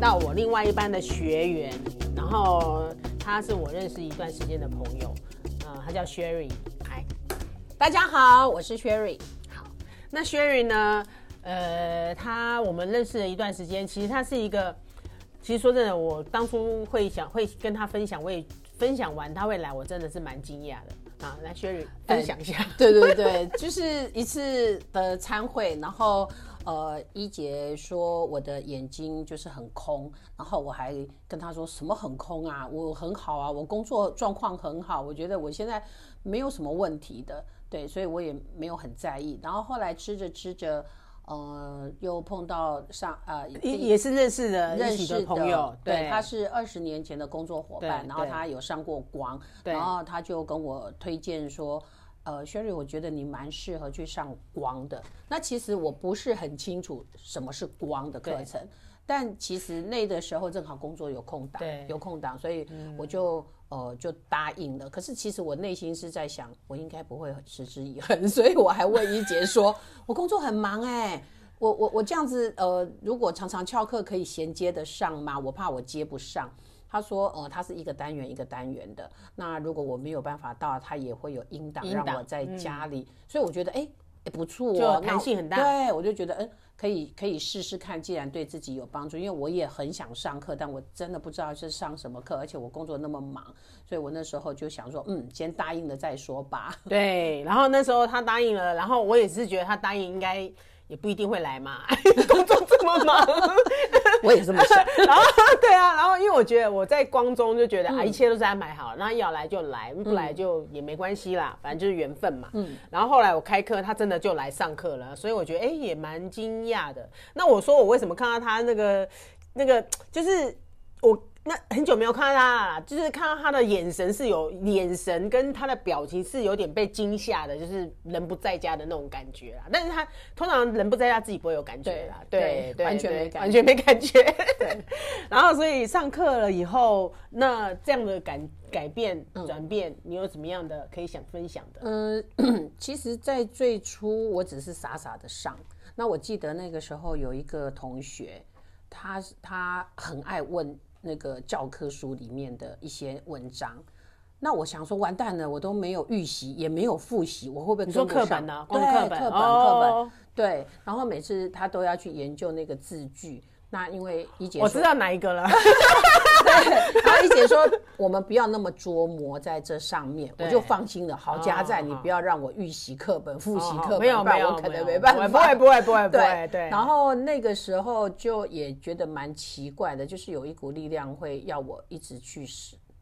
到我另外一班的学员，然后他是我认识一段时间的朋友，呃，他叫 Sherry，嗨，大家好，我是 Sherry。好，那 Sherry 呢？呃，他我们认识了一段时间，其实他是一个，其实说真的，我当初会想会跟他分享，我也分享完他会来，我真的是蛮惊讶的。啊，来 Sherry 分享一下，对对对，就是一次的参会，然后呃，一杰说我的眼睛就是很空，然后我还跟他说什么很空啊，我很好啊，我工作状况很好，我觉得我现在没有什么问题的，对，所以我也没有很在意。然后后来吃着吃着。呃，又碰到上呃，也也是认识的认识的朋友，对，他是二十年前的工作伙伴，然后他有上过光，然后他就跟我推荐说，呃，Sherry，我觉得你蛮适合去上光的。那其实我不是很清楚什么是光的课程。但其实那的时候正好工作有空档，有空档，所以我就呃就答应了。可是其实我内心是在想，我应该不会持之以恒，所以我还问一杰说：“我工作很忙哎，我我我这样子呃，如果常常翘课可以衔接得上吗？我怕我接不上。”他说：“呃，他是一个单元一个单元的，那如果我没有办法到，他也会有音档让我在家里。所以我觉得哎也不错，弹性很大。对，我就觉得嗯。”可以可以试试看，既然对自己有帮助，因为我也很想上课，但我真的不知道是上什么课，而且我工作那么忙，所以我那时候就想说，嗯，先答应了再说吧。对，然后那时候他答应了，然后我也是觉得他答应应该。也不一定会来嘛，工作这么忙，我也这么想。然后 对啊，然后因为我觉得我在光中就觉得啊，一切都是安排好，那要来就来，不来就也没关系啦，反正就是缘分嘛。嗯。然后后来我开课，他真的就来上课了，所以我觉得哎也蛮惊讶的。那我说我为什么看到他那个那个就是我。那很久没有看到他了，就是看到他的眼神是有眼神跟他的表情是有点被惊吓的，就是人不在家的那种感觉啦。但是他通常人不在家自己不会有感觉啦，对对，完全没完全没感觉。对，然后所以上课了以后，那这样的改改变转变，你有什么样的可以想分享的？嗯，其实，在最初我只是傻傻的上。那我记得那个时候有一个同学，他他很爱问。那个教科书里面的一些文章，那我想说，完蛋了，我都没有预习，也没有复习，我会不会你说课本呢？对，课本，课本，对。然后每次他都要去研究那个字句。那因为一姐，我知道哪一个了。对，然后一姐说，我们不要那么琢磨在这上面，我就放心了。好家在，你不要让我预习课本、复习课本，没有没有，我可能没办法。不会不会不会不会。对。然后那个时候就也觉得蛮奇怪的，就是有一股力量会要我一直去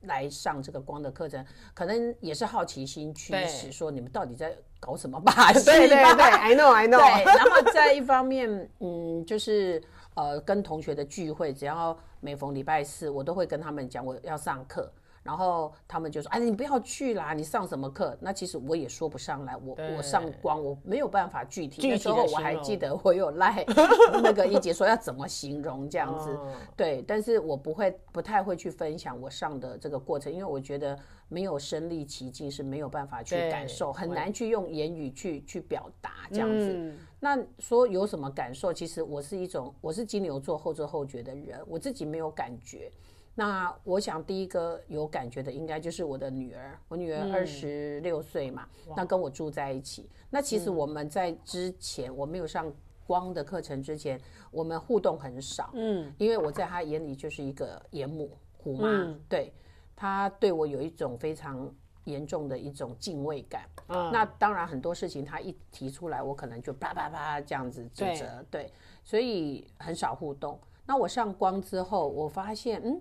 来上这个光的课程，可能也是好奇心驱使，说你们到底在搞什么把戏？对对对，I know I know。对。然后在一方面，嗯，就是。呃，跟同学的聚会，只要每逢礼拜四，我都会跟他们讲我要上课，然后他们就说：“哎，你不要去啦，你上什么课？”那其实我也说不上来，我我上光，我没有办法具体。那时候我还记得我有赖 那个一姐说要怎么形容这样子，对，但是我不会不太会去分享我上的这个过程，因为我觉得没有身临其境是没有办法去感受，很难去用言语去去表达这样子。那说有什么感受？其实我是一种，我是金牛座后知后觉的人，我自己没有感觉。那我想第一个有感觉的，应该就是我的女儿。我女儿二十六岁嘛，那跟我住在一起。那其实我们在之前，我没有上光的课程之前，我们互动很少。嗯，因为我在她眼里就是一个严母虎妈，对她对我有一种非常。严重的一种敬畏感，那当然很多事情他一提出来，我可能就啪啪啪这样子指责，对，所以很少互动。那我上光之后，我发现，嗯，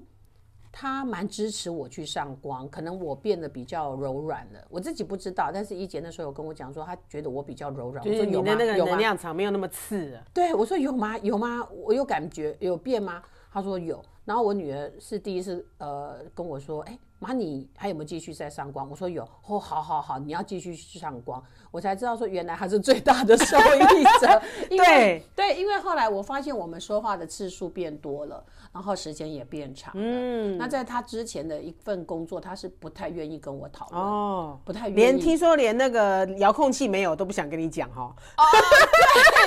他蛮支持我去上光，可能我变得比较柔软了，我自己不知道。但是一姐那时候有跟我讲说，他觉得我比较柔软，我说有吗？有能量场没有那么刺。对，我说有吗？有吗？我有感觉有变吗？他说有。然后我女儿是第一次呃跟我说，哎。妈，你还有没有继续在上光？我说有，哦，好好好，你要继续去上光。我才知道说，原来他是最大的受益者。对对，因为后来我发现我们说话的次数变多了，然后时间也变长了。嗯，那在他之前的一份工作，他是不太愿意跟我讨论，哦，不太愿意。连听说连那个遥控器没有都不想跟你讲哈。哦，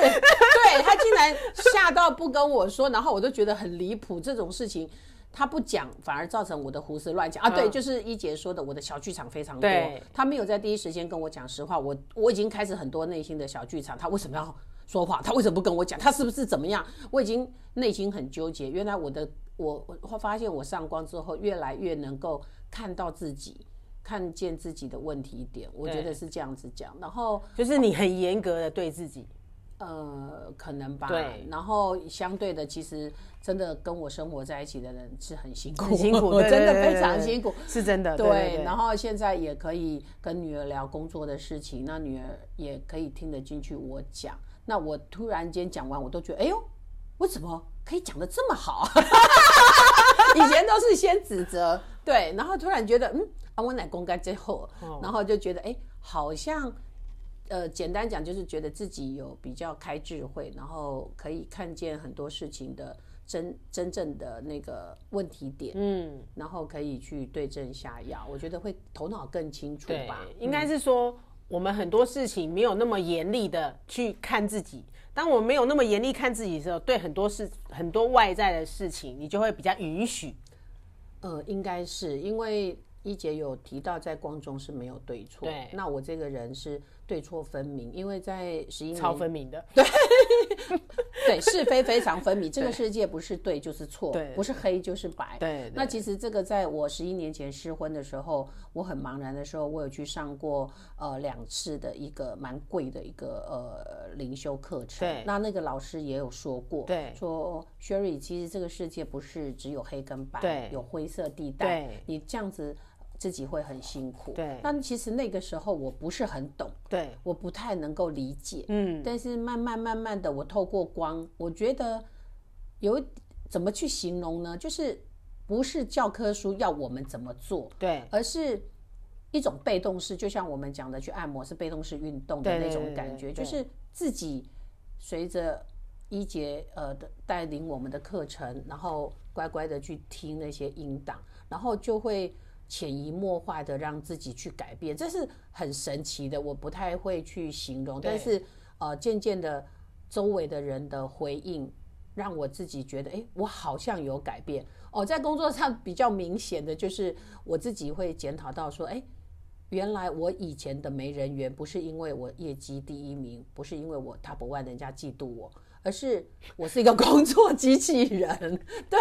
对，对他竟。然吓到不跟我说，然后我都觉得很离谱，这种事情。他不讲，反而造成我的胡思乱想啊！对，就是一杰说的，我的小剧场非常多。他没有在第一时间跟我讲实话，我我已经开始很多内心的小剧场。他为什么要说话？他为什么不跟我讲？他是不是怎么样？我已经内心很纠结。原来我的我我发现我上光之后，越来越能够看到自己，看见自己的问题点。我觉得是这样子讲。然后就是你很严格的对自己。呃，可能吧。对，然后相对的，其实真的跟我生活在一起的人是很辛苦，辛苦，真的非常辛苦，是真的。对，然后现在也可以跟女儿聊工作的事情，那女儿也可以听得进去我讲。那我突然间讲完，我都觉得，哎呦，我怎么可以讲的这么好？以前都是先指责，对，然后突然觉得，嗯，啊，我奶公干最后，然后就觉得，哎，好像。呃，简单讲就是觉得自己有比较开智慧，然后可以看见很多事情的真真正的那个问题点，嗯，然后可以去对症下药。我觉得会头脑更清楚吧。应该是说我们很多事情没有那么严厉的去看自己。当我们没有那么严厉看自己的时候，对很多事很多外在的事情，你就会比较允许。呃，应该是因为一姐有提到，在光中是没有对错。对，那我这个人是。对错分明，因为在十一年超分明的，对 对是非非常分明。这个世界不是对就是错，不是黑就是白。对，那其实这个在我十一年前失婚的时候，我很茫然的时候，我有去上过呃两次的一个蛮贵的一个呃灵修课程。对，那那个老师也有说过，对，说 Sherry，其实这个世界不是只有黑跟白，对，有灰色地带。你这样子。自己会很辛苦，对。但其实那个时候我不是很懂，对，我不太能够理解，嗯。但是慢慢慢慢的，我透过光，我觉得有怎么去形容呢？就是不是教科书要我们怎么做，对，而是一种被动式，就像我们讲的去按摩是被动式运动的那种感觉，就是自己随着一节呃的带领我们的课程，然后乖乖的去听那些音档，然后就会。潜移默化的让自己去改变，这是很神奇的。我不太会去形容，但是呃，渐渐的，周围的人的回应让我自己觉得，哎，我好像有改变。哦，在工作上比较明显的就是我自己会检讨到说，哎，原来我以前的没人缘不是因为我业绩第一名，不是因为我 top one 人家嫉妒我，而是我是一个 工作机器人。对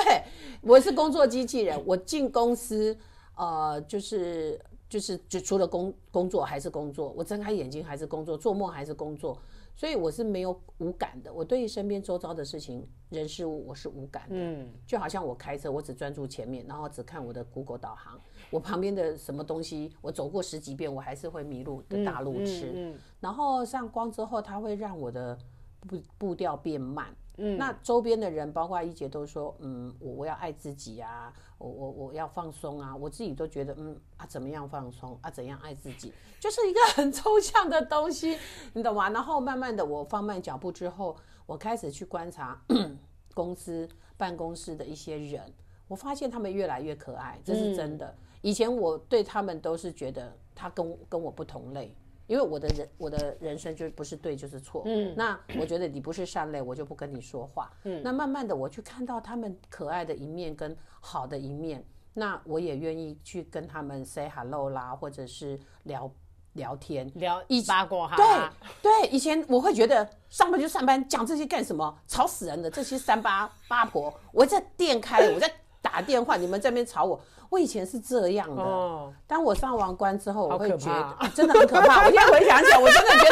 我是工作机器人，我进公司。呃，就是就是就除了工工作还是工作，我睁开眼睛还是工作，做梦还是工作，所以我是没有无感的。我对于身边周遭的事情、人事物，我是无感的。嗯，就好像我开车，我只专注前面，然后只看我的 Google 导航，我旁边的什么东西，我走过十几遍，我还是会迷路的大路痴。然后上光之后，它会让我的步步调变慢。嗯，那周边的人，包括一姐都说，嗯，我我要爱自己啊，我我我要放松啊，我自己都觉得，嗯啊，怎么样放松啊，怎样爱自己，就是一个很抽象的东西，你懂吗？然后慢慢的，我放慢脚步之后，我开始去观察 公司办公室的一些人，我发现他们越来越可爱，这是真的。以前我对他们都是觉得他跟跟我不同类。因为我的人，我的人生就不是对就是错。嗯，那我觉得你不是善类，我就不跟你说话。嗯，那慢慢的我去看到他们可爱的一面跟好的一面，那我也愿意去跟他们 say hello 啦，或者是聊聊天，聊一八卦哈。对对，以前我会觉得上班就上班，讲这些干什么？吵死人的这些三八八婆，我在店开，我在打电话，你们这边吵我。我以前是这样的，当我上完关之后，我会觉得真的很可怕。我现在回想起来，我真的觉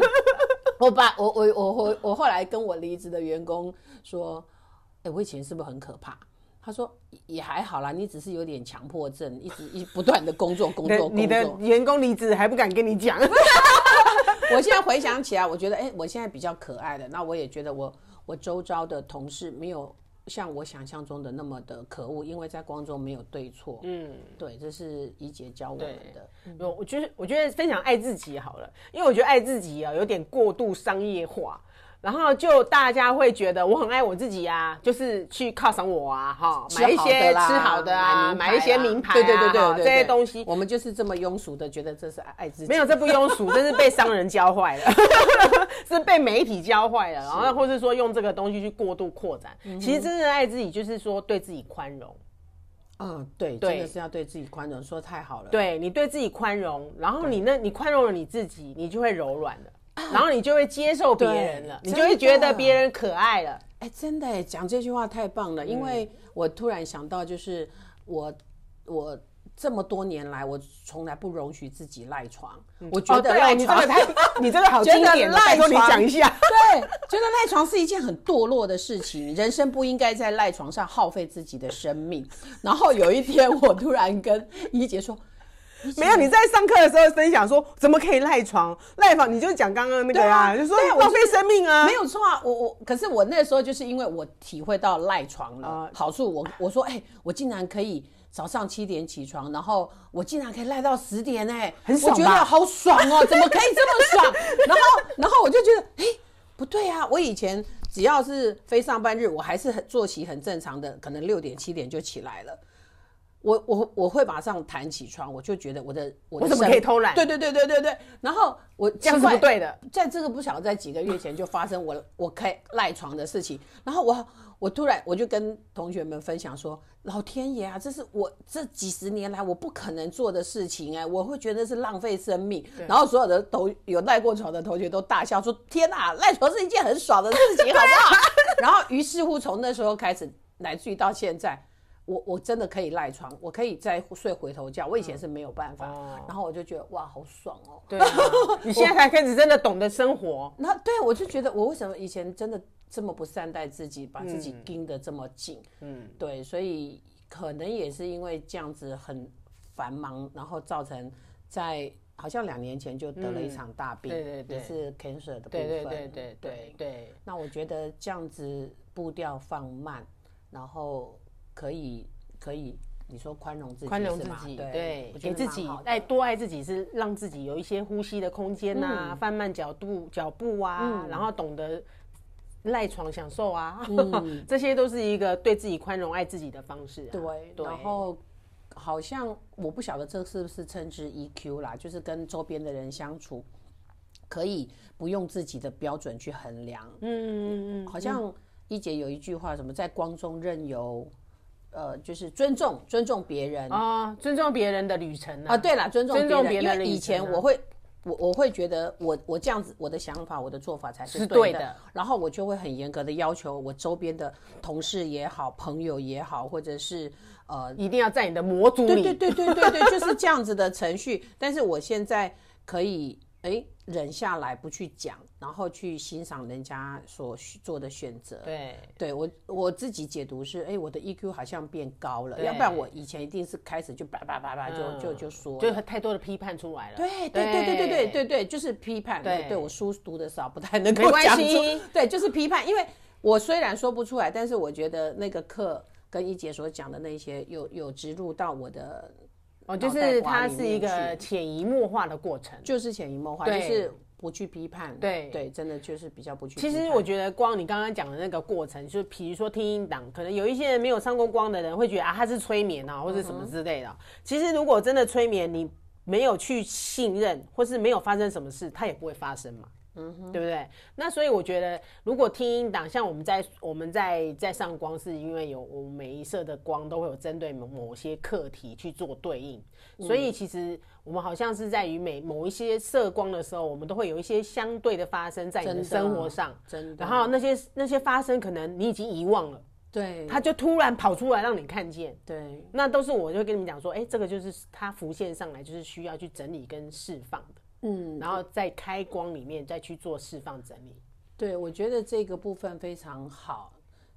得，我把我我我我我后来跟我离职的员工说，哎，我以前是不是很可怕？他说也还好啦，你只是有点强迫症，一直一不断的工作工作工作。你的员工离职还不敢跟你讲。我现在回想起来，我觉得哎，我现在比较可爱的。那我也觉得我我周遭的同事没有。像我想象中的那么的可恶，因为在光中没有对错。嗯，对，这是怡姐教我们的。有，我觉得我觉得分享爱自己好了，因为我觉得爱自己啊有点过度商业化。然后就大家会觉得我很爱我自己啊，就是去犒赏我啊，哈，买一些吃好的啊，买一些名牌，对对对对对这些东西，我们就是这么庸俗的觉得这是爱自己。没有，这不庸俗，这是被商人教坏了，是被媒体教坏了，然后或是说用这个东西去过度扩展。其实真正爱自己，就是说对自己宽容。嗯，对，真的是要对自己宽容，说太好了。对你对自己宽容，然后你那，你宽容了你自己，你就会柔软了，然后你就会接受别人了，你就会觉得别人可爱了。哎，真的，讲这句话太棒了，因为我突然想到，就是我我。这么多年来，我从来不容许自己赖床。我觉得赖床，你这个好经典，赖床你讲一下。对，觉得赖床是一件很堕落的事情，人生不应该在赖床上耗费自己的生命。然后有一天，我突然跟怡姐说：“没有，你在上课的时候分享说，怎么可以赖床？赖床，你就讲刚刚那个啊，就说浪费生命啊，没有错啊。我我，可是我那时候就是因为我体会到赖床了好处，我我说，哎，我竟然可以。”早上七点起床，然后我竟然可以赖到十点哎，很爽我觉得好爽哦，怎么可以这么爽？然后，然后我就觉得，哎，不对啊，我以前只要是非上班日，我还是很作息很正常的，可能六点七点就起来了。我我我会马上弹起床，我就觉得我的我怎么可以偷懒？对对对对对对。然后我这样是不对的，在这个不晓得在几个月前就发生我我可以赖床的事情，然后我。我突然我就跟同学们分享说：“老天爷啊，这是我这几十年来我不可能做的事情哎，我会觉得是浪费生命。”然后所有的同有赖过床的同学都大笑说：“天哪，赖床是一件很爽的事情，好不好？”然后于是乎从那时候开始，乃至于到现在，我我真的可以赖床，我可以再睡回头觉。我以前是没有办法，然后我就觉得哇，好爽哦！对，你现在才开始真的懂得生活。那对我就觉得我为什么以前真的。这么不善待自己，把自己盯得这么紧，嗯，对，所以可能也是因为这样子很繁忙，然后造成在好像两年前就得了一场大病，对对对，也是 cancer 的部分，对对对对对对。那我觉得这样子步调放慢，然后可以可以，你说宽容自己，宽容自己，对，给自己爱多爱自己，是让自己有一些呼吸的空间呐，放慢脚步脚步啊，然后懂得。赖床享受啊，这些都是一个对自己宽容、爱自己的方式。对，然后好像我不晓得这是不是称之 EQ 啦，就是跟周边的人相处，可以不用自己的标准去衡量。嗯嗯嗯，好像一姐有一句话，什么在光中任由，呃，就是尊重尊重别人啊，尊重别人的旅程啊。对了，尊重尊重别人。因为以前我会。我我会觉得我我这样子我的想法我的做法才是对的，然后我就会很严格的要求我周边的同事也好朋友也好，或者是呃一定要在你的模组里，对对对对对对，就是这样子的程序。但是我现在可以哎。忍下来不去讲，然后去欣赏人家所做的选择。对，对我我自己解读是，哎，我的 EQ 好像变高了，要不然我以前一定是开始就叭叭叭叭就就就说，就太多的批判出来了。对对对对对对对对，就是批判。对，对我书读的少，不太能够讲出。对，就是批判，因为我虽然说不出来，但是我觉得那个课跟一姐所讲的那些有有植入到我的。哦，就是它是一个潜移默化的过程，就是潜移默化，就是不去批判，对对，真的就是比较不去。其实我觉得光你刚刚讲的那个过程，就比如说听音档，可能有一些人没有上过光的人会觉得啊，他是催眠啊，或者什么之类的。其实如果真的催眠，你没有去信任，或是没有发生什么事，它也不会发生嘛。嗯，对不对？那所以我觉得，如果听音档，像我们在我们在在上光，是因为有我们每一色的光都会有针对某某些课题去做对应，所以其实我们好像是在于每某一些色光的时候，我们都会有一些相对的发生在你的生活上，真的。然后那些那些发生，可能你已经遗忘了，对，他就突然跑出来让你看见，对，那都是我就会跟你们讲说，哎，这个就是它浮现上来，就是需要去整理跟释放的。嗯，然后在开光里面再去做释放整理。对，我觉得这个部分非常好。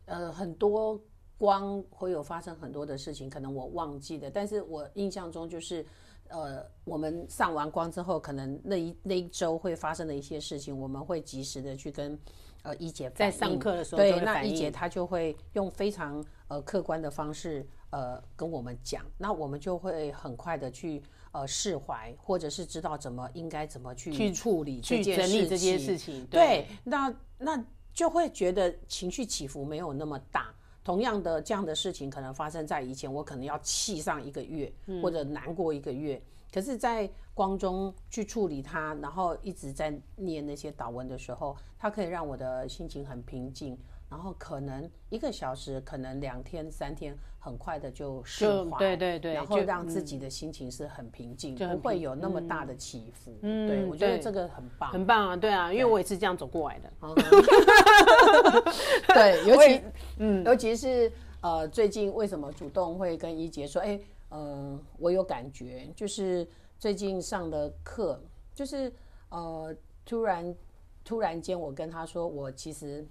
呃，很多光会有发生很多的事情，可能我忘记的，但是我印象中就是，呃，我们上完光之后，可能那一那一周会发生的一些事情，我们会及时的去跟呃一姐在上课的时候，对，那一姐她就会用非常呃客观的方式呃跟我们讲，那我们就会很快的去。呃释怀，或者是知道怎么应该怎么去去处理这去件整理这件事情，对，那那就会觉得情绪起伏没有那么大。同样的这样的事情可能发生在以前，我可能要气上一个月，或者难过一个月。可是，在光中去处理它，然后一直在念那些祷文的时候，它可以让我的心情很平静。然后可能一个小时，可能两天、三天，很快的就释就怀。对对对然后让自己的心情是很平静，不会有那么大的起伏。嗯对，我觉得对这个很棒。很棒啊，对啊，因为我也是这样走过来的。对，尤其嗯尤其是呃，最近为什么主动会跟一杰说，哎、呃，我有感觉，就是最近上的课，就是呃，突然突然间，我跟他说，我其实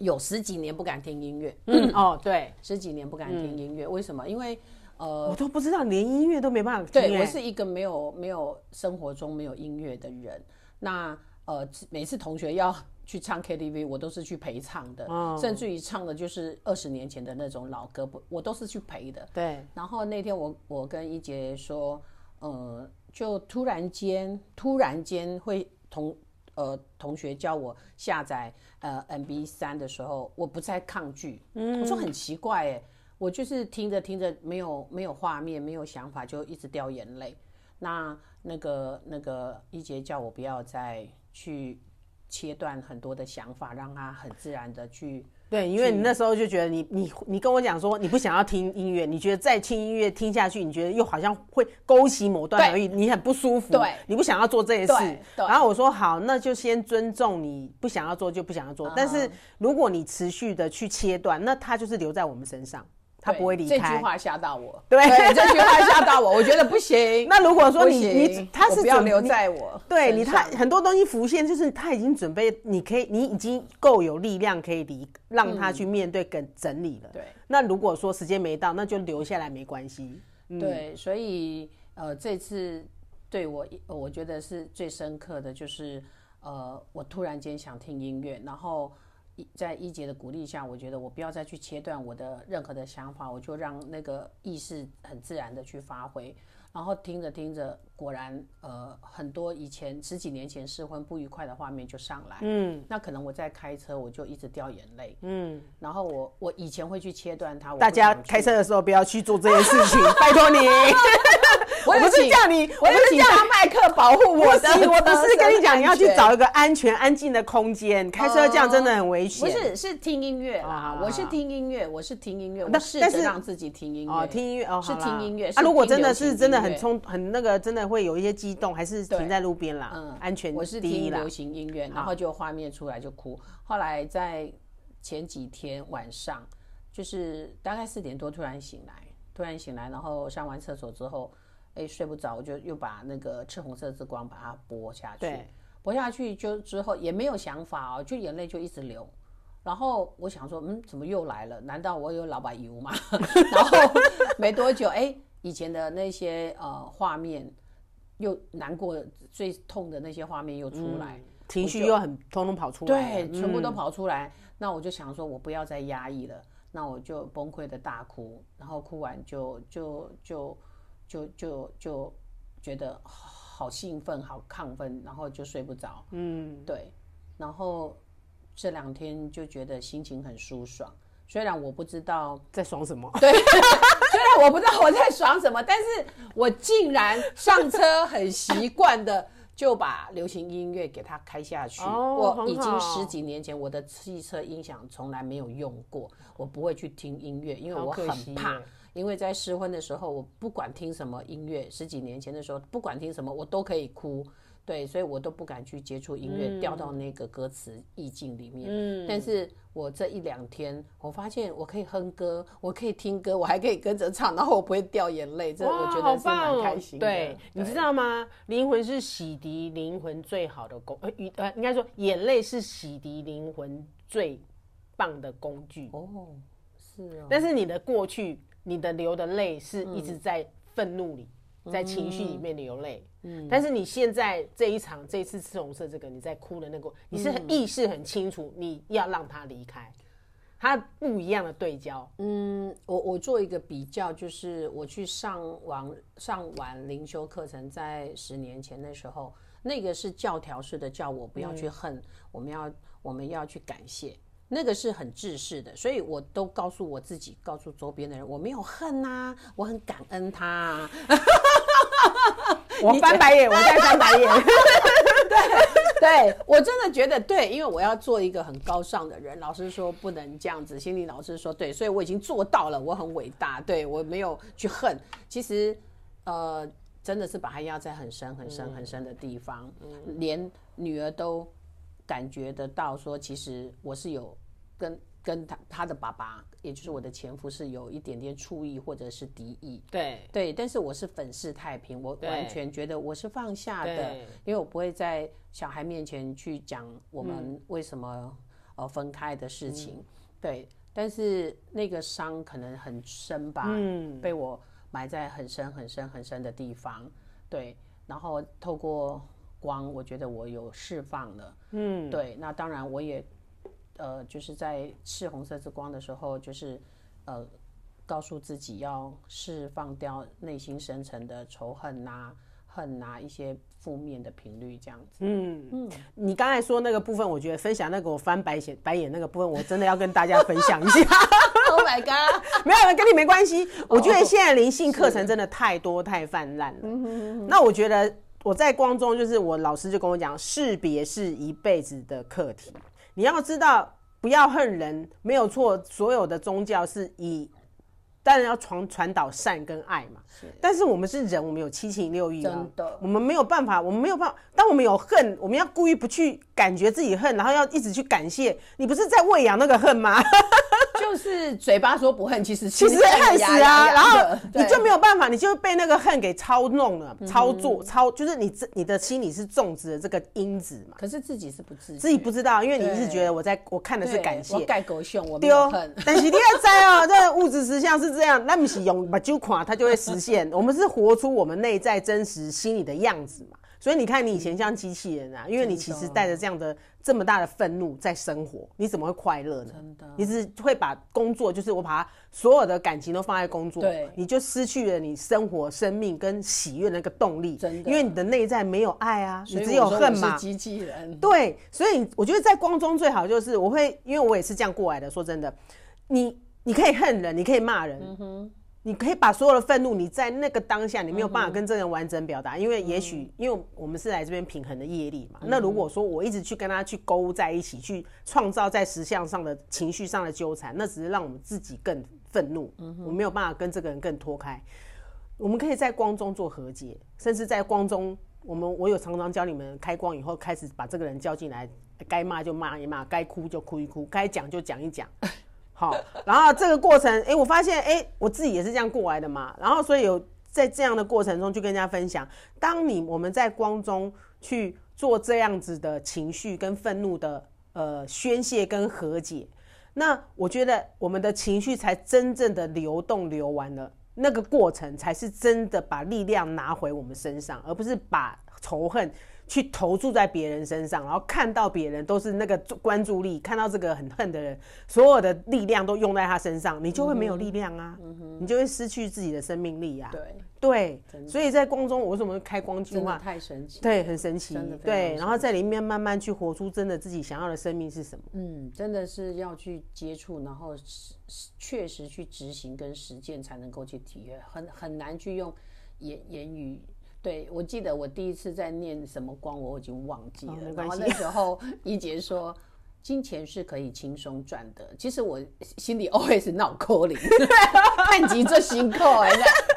有十几年不敢听音乐，嗯，哦，对，十几年不敢听音乐，为什么？因为呃我，都不知道，连音乐都没办法对我是一个没有没有生活中没有音乐的人。那呃，每次同学要去唱 KTV，我都是去陪唱的，哦甚至于唱的就是二十年前的那种老歌，不，我都是去陪的。对，然后那天我我跟一杰说，呃，就突然间突然间会同呃同学叫我下载呃 MB 三的时候，我不再抗拒。我说很奇怪哎，我就是听着听着没有没有画面没有想法，就一直掉眼泪。那那个那个一杰叫我不要再去切断很多的想法，让他很自然的去。对，因为你那时候就觉得你你你跟我讲说你不想要听音乐，你觉得再听音乐听下去，你觉得又好像会勾起某段回忆，你很不舒服，对。你不想要做这件事。然后我说好，那就先尊重你不想要做就不想要嗯。做，但是如果你持续的去切断，那它就是留在我们身上，它不会离开这句开。话吓到我，对这句话吓到我，我觉得不行。那如果说你你他是要留在我对你，他很多东西浮现，就是他已经准备，你可以，你已经够有力量可以离，让他去面对跟整理了。对那如果说时间没到，那就留下来没关系。对，所以呃，这次对我呃我觉得是最深刻的就是呃，我突然间想听音乐，然后一在一杰的鼓励下，我觉得我不要再去切断我的任何的想法，我就让那个意识很自然的去发挥。然后听着听着，果然呃很多以前十几年前失婚不愉快的画面就上来，嗯那可能我在开车我就一直掉眼泪，嗯，然后我我以前会去切断它，我大家开车的时候不要去做这件事情，拜托你。我有不是叫你，我有请大麦克保护我的，我不是跟你讲，你 要去找一一个安全安静的空间。开车这样真的很危险。不是是听音乐啊啦，我是听音乐，我是听音乐，我但试但是着让自己听音乐，哦，听音乐哦，是听音乐。啊，如果真的是真的，很冲，很那个，真的会有一些激动，还是停在路边啦，嗯，安全我是听流。行音乐，然后就画面出来就哭。后来在前几天晚上，就是大概四点多突然醒来，突然醒来，然后上完厕所之后，哎睡不着，我就又把那个赤红色之光把它播下去。对，播下去就之后也没有想法哦，就眼泪就一直流。然后我想说，嗯，怎么又来了？难道我有老板油吗？然后没多久，哎，以前的那些呃画面，又难过、最痛的那些画面又出来，情绪又很通通跑出来了，对，全部都嗯跑出来。那我就想说，我不要再压抑了，那我就崩溃的大哭，然后哭完就就就就就就觉得好兴奋、好亢奋，然后就睡不着。嗯，对，然后这两天就觉得心情很舒爽。虽然我不知道，在爽什么？对，虽然我不知道我在爽什么，但是我竟然上车很习惯的就把流行音乐给它开下去。哦我已经十几年前，我的汽车音响从来没有用过，我不会去听音乐，因为我很怕耶。因为在失婚的时候，我不管听什么音乐，十几年前的时候，不管听什么，我都可以哭。对，所以我都不敢去接触音乐，掉到那个歌词意境里面。嗯但是我这一两天，我发现我可以哼歌，我可以听歌，我还可以跟着唱，然后我不会掉眼泪，这我觉得是蛮开心的。对，你知道吗？灵魂是洗涤灵魂最好的工，呃，应该说眼泪是洗涤灵魂最棒的工具。哦，是哦，但是你的过去，你的流的泪是嗯一直在愤怒里，在情绪里面流泪。嗯，但是你现在这一场这一次赤红色这个你在哭的那个，你是很意识很清楚，你要让他离开。他不一样的对焦。嗯，我我做一个比较，就是我去上完上完灵修课程，在十年前的时候，那个是教条式的，叫我不要去恨，我们要我们要去感谢，那个是很制式的，所以我都告诉我自己，告诉周边的人，我没有恨呐、我很感恩他、啊。我翻白眼，我在翻白眼。对我真的觉得对，因为我要做一个很高尚的人。老师说不能这样子，心理老师说对，所以我已经做到了，我很伟大。对我没有去恨，其实呃，真的是把他压在很深、很深、很深的地方，连女儿都感觉得到说，其实我是有跟跟他他的爸爸，也就是我的前夫是有一点点醋意或者是敌意。对对，但是我是粉饰太平，我完全觉得我是放下的，因为我不会在小孩面前去讲我们为什么呃分开的事情。对，但是那个伤可能很深吧，嗯被我埋在很深很深很深的地方。对，然后透过光，我觉得我有释放了。嗯，对，那当然我也呃，就是在赤红色之光的时候，就是呃，告诉自己要释放掉内心深层的仇恨呐、恨呐、一些负面的频率，这样子。嗯嗯，你刚才说那个部分，我觉得分享那个我翻白眼白眼那个部分，我真的要跟大家分享一下。Oh my god！没有，跟你没关系。我觉得现在灵性课程真的太多太泛滥了。那我觉得我在光中，就是我老师就跟我讲，识别是一辈子的课题。你要知道，不要恨人，没有错。所有的宗教是以。当然要传传导善跟爱嘛，是但是我们是人，我们有七情六欲啊真的，我们没有办法，我们没有办法。当我们有恨，我们要故意不去感觉自己恨，然后要一直去感谢，你不是在喂养那个恨吗？就是嘴巴说不恨，其实其实恨死啊，然后你就没有办法，你就被那个恨给操弄了、操作、操，就是你自你的心里是种植了这个因子嘛，可是自己是不自自己不知道，因为你一直觉得我在我看的是感谢我。盖狗熊，我没有恨，。但是你要知哦，这个物质实相是这样，那不是用把酒垮它就会实现。我们是活出我们内在真实心里的样子嘛。所以你看，你以前像机器人啊，因为你其实带着这样的这么大的愤怒在生活，你怎么会快乐呢？真的你只会把工作，就是我把它所有的感情都放在工作，对你就失去了你生活、生命跟喜悦那个动力。真的因为你的内在没有爱啊，你只有恨嘛。机器人。对，所以我觉得在光中最好就是我会，因为我也是这样过来的。说真的，你你可以恨人，你可以骂人，你可以把所有的愤怒，你在那个当下你没有办法跟这个人完整表达，因为也许因为我们是来这边平衡的业力嘛。那如果说我一直去跟他去勾在一起，去创造在实相上的情绪上的纠缠，那只是让我们自己更愤怒，我没有办法跟这个人更脱开。我们可以在光中做和解，甚至在光中，我们我有常常教你们开光以后，开始把这个人叫进来，该骂就骂一骂，该哭就哭一哭，该讲就讲一讲。好，然后这个过程，哎、我发现，哎、我自己也是这样过来的嘛。然后所以有在这样的过程中，就跟人家分享，当你我们在光中去做这样子的情绪跟愤怒的呃宣泄跟和解，那我觉得我们的情绪才真正的流动流完了，那个过程才是真的把力量拿回我们身上，而不是把仇恨去投注在别人身上，然后看到别人都是那个关注力，看到这个很恨的人，所有的力量都用在他身上，你就会没有力量啊，你就会失去自己的生命力啊。对，对，所以在光中，我为什么会开光计真的划？太神奇。对，很神奇对，然后在里面慢慢去活出真的自己想要的生命是什么。嗯，真的是要去接触，然后确实去执行跟实践，才能够去体验，很很难去用言言语。对，我记得我第一次在念什么光，我已经忘记了。然后那时候一杰说，金钱是可以轻松赚的。其实我心里 always 闹扣零，看急这心扣哎，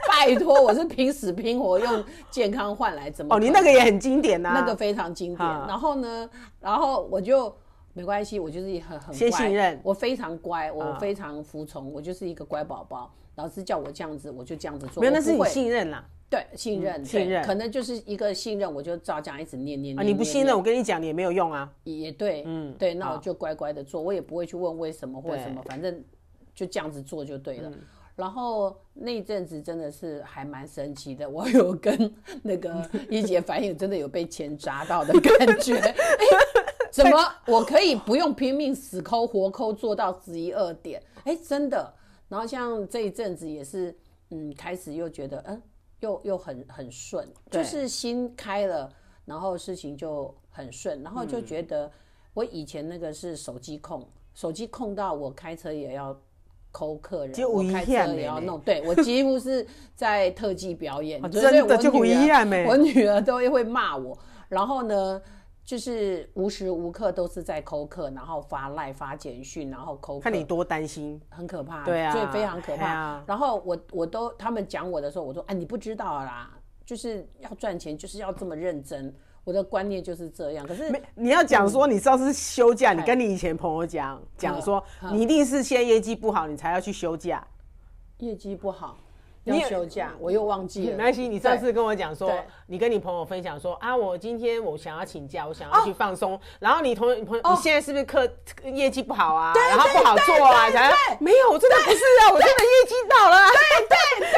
拜托，我是拼死拼活用健康换来，怎么哦，你那个也很经典呐、那个非常经典。啊然后呢，然后我就没关系，我就是很很先信任我非常乖，我啊非常服从，我就是一个乖宝宝。老师叫我这样子，我就这样子做。没有，那是你我信任啦。对信任，嗯信任可能就是一个信任，我就照这样一直念念啊，念。念你不信任，我跟你讲，你也没有用啊。也对，嗯，对，那我就乖乖的做，我也不会去问为什么或什么，反正就这样子做就对了。然后那一阵子真的是还蛮神奇的，我有跟那个 一姐反映，真的有被钱砸到的感觉。哎怎么我可以不用拼命死抠活抠做到十一二点？哎，真的。然后像这一阵子也是，嗯，开始又觉得，嗯，又又很很顺，就是心开了，然后事情就很顺，然后就觉得我以前那个是手机控，手机控到我开车也要抠客人，我开车也要弄，对我几乎是在特技表演，真的就不一样我女儿都会骂我，然后呢？就是无时无刻都是在扣客，然后发赖发简讯，然后扣。看你多担心，很可怕，对啊，所以非常可怕。然后我我都他们讲我的时候，我说哎，你不知道啦，就是要赚钱，就是要这么认真。我的观念就是这样。可是你要讲说，你上次休假，你跟你以前朋友讲讲说，你一定是现在业绩不好，你才要去休假。业绩不好。要休假，我又忘记了。没关系，你上次跟我讲说，你跟你朋友分享说啊，我今天我想要请假，我想要去放松。然后你同朋友，你现在是不是课业绩不好啊？然后不好做啊？想要没有，我真的不是啊，我真的业绩到了。对对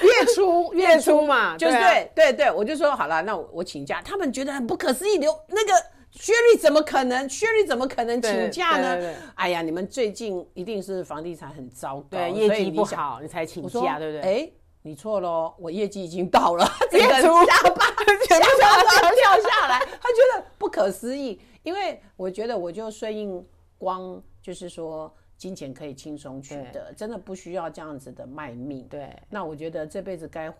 对，月初月初嘛，就是对对对，我就说好了，那我我请假。他们觉得很不可思议，留那个。薛瑞怎么可能？薛瑞怎么可能请假呢？哎呀，你们最近一定是房地产很糟糕，对，业绩不好，你才请假，对不对？哎，你错喽，我业绩已经到了，这个下巴下巴都要掉下来，他觉得不可思议。因为我觉得我就顺应光，就是说金钱可以轻松取得，真的不需要这样子的卖命。对，那我觉得这辈子该。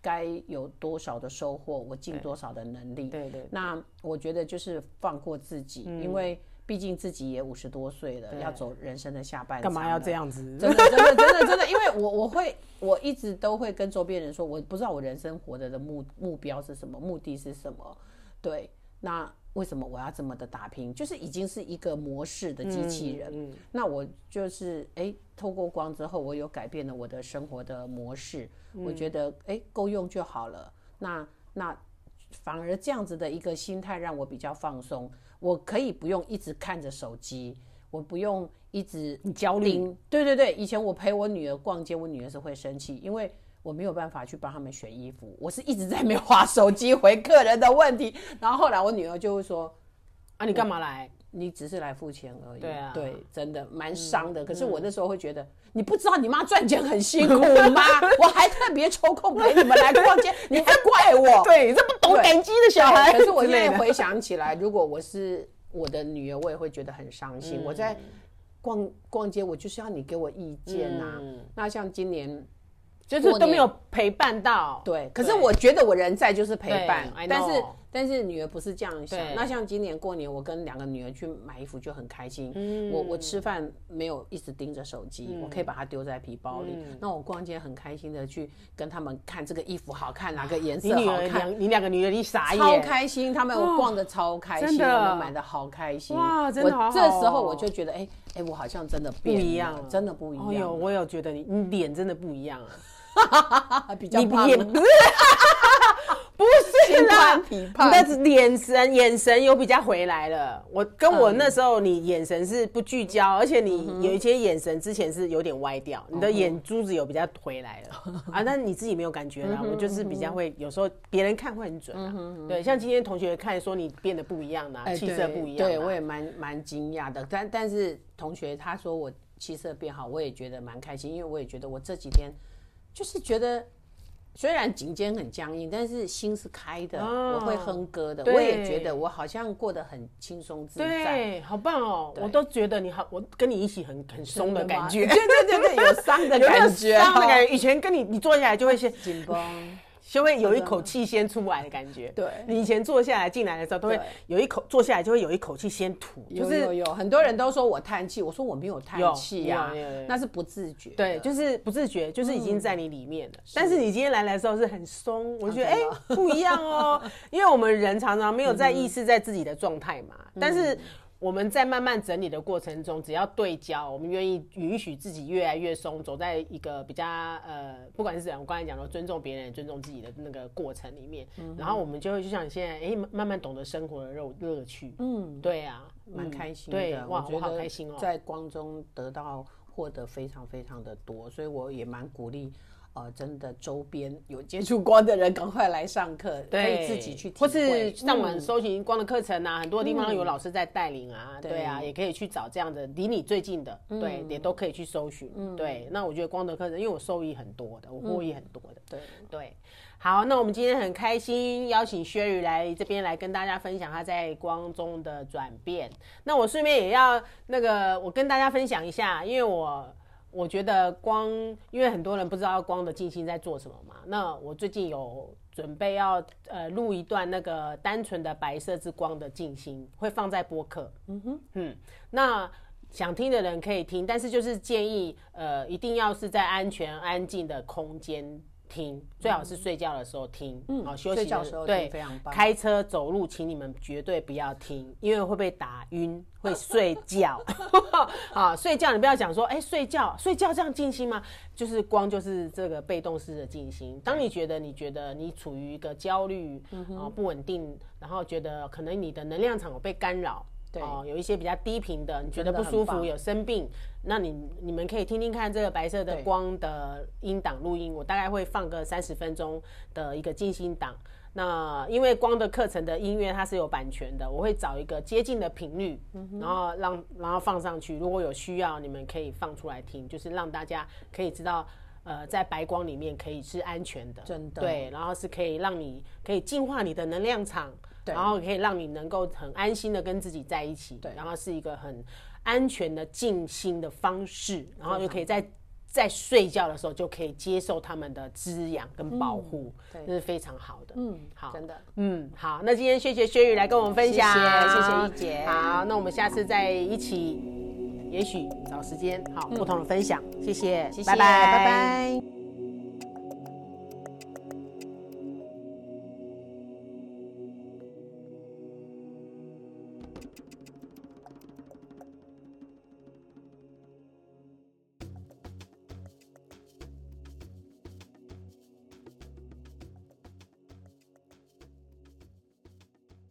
该有多少的收获，我尽多少的能力。对对。那我觉得就是放过自己，因为毕竟自己也五十多岁了，要走人生的下半。干嘛要这样子？真的真的真的真的，因为我我会我一直都会跟周边人说，我不知道我人生活着的目目标是什么，目的是什么。对，那为什么我要这么的打拼？就是已经是一个模式的机器人。嗯。那我就是哎，透过光之后，我有改变了我的生活的模式。我觉得哎够用就好了，那那反而这样子的一个心态让我比较放松。我可以不用一直看着手机，我不用一直焦虑。对对对，以前我陪我女儿逛街，我女儿是会生气，因为我没有办法去帮他们选衣服，我是一直在没划手机回客人的问题。然后后来我女儿就会说：“啊，你干嘛来？”你只是来付钱而已，对啊，对，真的蛮伤的。可是我那时候会觉得，你不知道你妈赚钱很辛苦 吗？我还特别抽空陪你们来逛街，你还怪我？对，这不懂感激的小孩。可是我 现在回想起来，如果我是我的女儿，我也会觉得很伤心。我在逛逛街，我就是要你给我意见呐。那像今年，就是都没有陪伴到。对，可是我觉得我人在就是陪伴，但是。但是女儿不是这样想。那像今年过年，我跟两个女儿去买衣服就很开心。我我吃饭没有一直盯着手机，我可以把它丢在皮包里。那我逛街很开心的去跟他们看这个衣服好看，哪个颜色好看。你两个女儿，你傻眼。超开心，他们我逛的超开心，我们买的好开心。哇，真的好。这时候我就觉得，哎哎，我好像真的不一样，真的不一样。哎呦，我有觉得你你脸真的不一样啊，比较胖。不是啦，你的眼神眼神有比较回来了。我跟我那时候你眼神是不聚焦，而且你有一些眼神之前是有点歪掉，你的眼珠子有比较回来了 啊。但你自己没有感觉啦，我就是比较会有时候别人看会很准啊。对，像今天同学看说你变得不一样啦，气色不一样，对我也蛮蛮惊讶的。但但是同学他说我气色变好，我也觉得蛮开心，因为我也觉得我这几天就是觉得。虽然颈肩很僵硬，但是心是开的，我会哼歌的。我也觉得我好像过得很轻松自在，对，好棒哦！我都觉得你好，我跟你一起很很松的感觉，对对对对，有伤的 感觉，伤的感觉。以前跟你你坐下来就会先紧绷。就会有一口气先出来的感觉。对，你以前坐下来进来的时候，都会有一口坐下来就会有一口气先吐。有有有，很多人都说我叹气，我说我没有叹气呀，那是不自觉。对，就是不自觉，就是已经在你里面了。但是你今天来的时候是很松，我觉得哎 不一样哦，因为我们人常常没有在意识在自己的状态嘛，但是。我们在慢慢整理的过程中，只要对焦，我们愿意允许自己越来越松，走在一个比较呃，不管是怎样，我刚才讲的尊重别人、尊重自己的那个过程里面，然后我们就会就像你现在，哎，慢慢懂得生活的乐乐趣。嗯，对啊，蛮开心的。对，哇，我好开心哦，在光中得到获得非常非常的多，所以我也蛮鼓励。呃，真的周边有接触光的人，赶快来上课，可以自己去体或会。是上网搜寻光的课程啊，很多地方有老师在带领啊，对啊，也可以去找这样的离你最近的，对，也都可以去搜寻。对，那我觉得光的课程，因为我受益很多的，我获益很多的。对对，好，那我们今天很开心邀请 Sherry 来这边来跟大家分享他在光中的转变。那我顺便也要那个，我跟大家分享一下，因为我。我觉得光，因为很多人不知道光的静心在做什么嘛。那我最近有准备要呃录一段那个单纯的白色之光的静心，会放在播客。嗯哼，嗯，那想听的人可以听，但是就是建议呃一定要是在安全安静的空间。听，最好是睡觉的时候听，嗯，好休息的时候对，非常棒。开车走路，请你们绝对不要听，因为会被打晕，会睡觉。啊，睡觉你不要讲说，哎，睡觉，睡觉这样静心吗？就是光就是这个被动式的静心。当你觉得你觉得你处于一个焦虑啊不稳定，然后觉得可能你的能量场有被干扰。哦，有一些比较低频的，你觉得不舒服，有生病，那你你们可以听听看这个白色的光的音档录音，我大概会放个三十分钟的一个静心档。那因为光的课程的音乐它是有版权的，我会找一个接近的频率，然后让然后放上去。如果有需要，你们可以放出来听，就是让大家可以知道，呃，在白光里面可以是安全的，真的对，然后是可以让你可以净化你的能量场。然后可以让你能够很安心的跟自己在一起，对，然后是一个很安全的静心的方式，然后又可以在在睡觉的时候就可以接受他们的滋养跟保护，这是非常好的。嗯，好，真的，嗯，好，那今天谢谢薛宇来跟我们分享，谢谢一姐。好，那我们下次再一起，也许找时间好不同的分享，谢谢，谢谢，拜拜，拜拜。